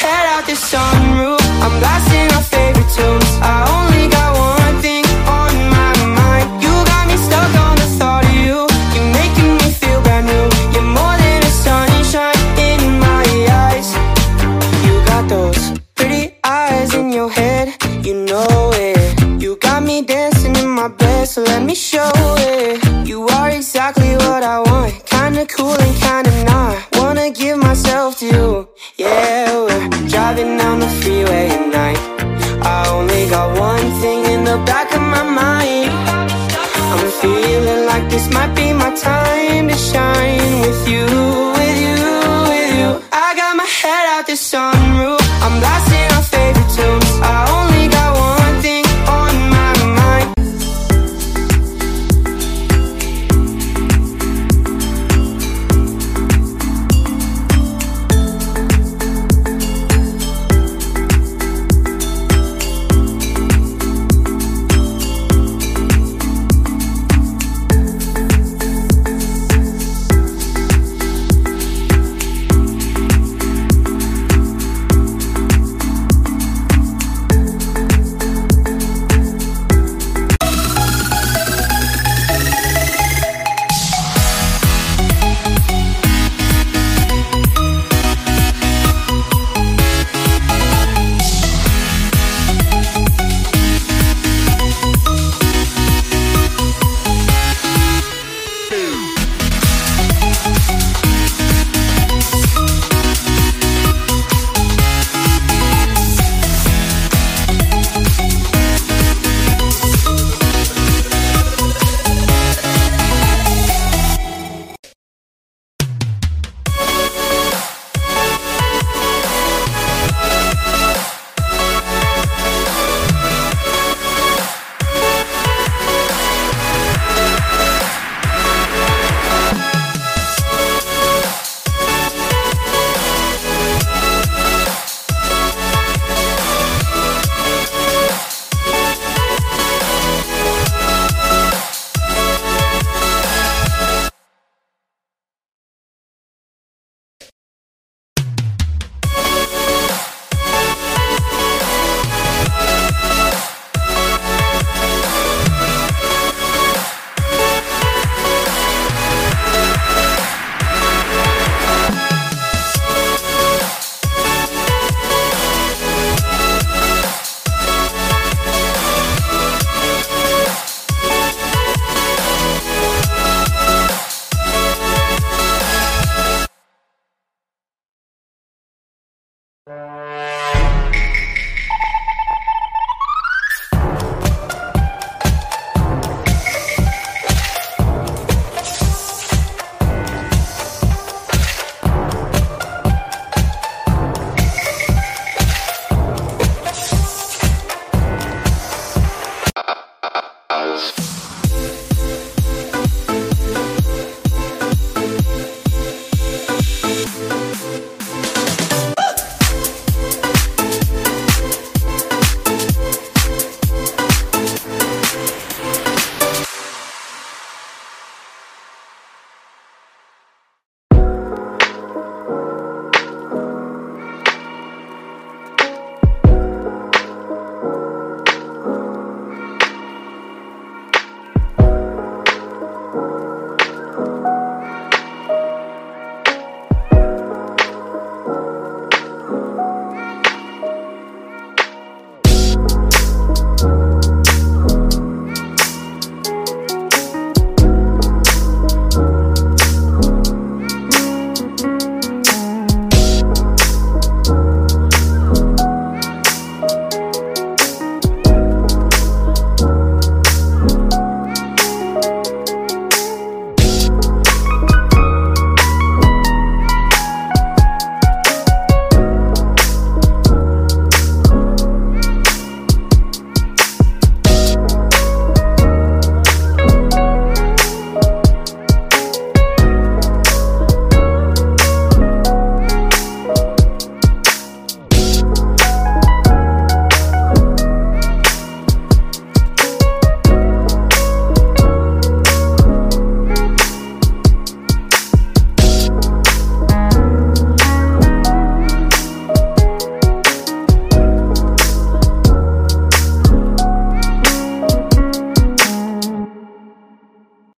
out the sunroof. I'm blasting our favorite tunes. I only got one thing on my mind. You got me stuck on the thought of you. You're making me feel brand new. You're more than a sunshine in my eyes. You got those pretty eyes in your head. You know it. You got me dancing in my bed So let me show it. You are exactly what I want. Kinda cool and kinda not. Wanna give myself to you. Yeah, driving down the freeway at night. I only got one thing in the back of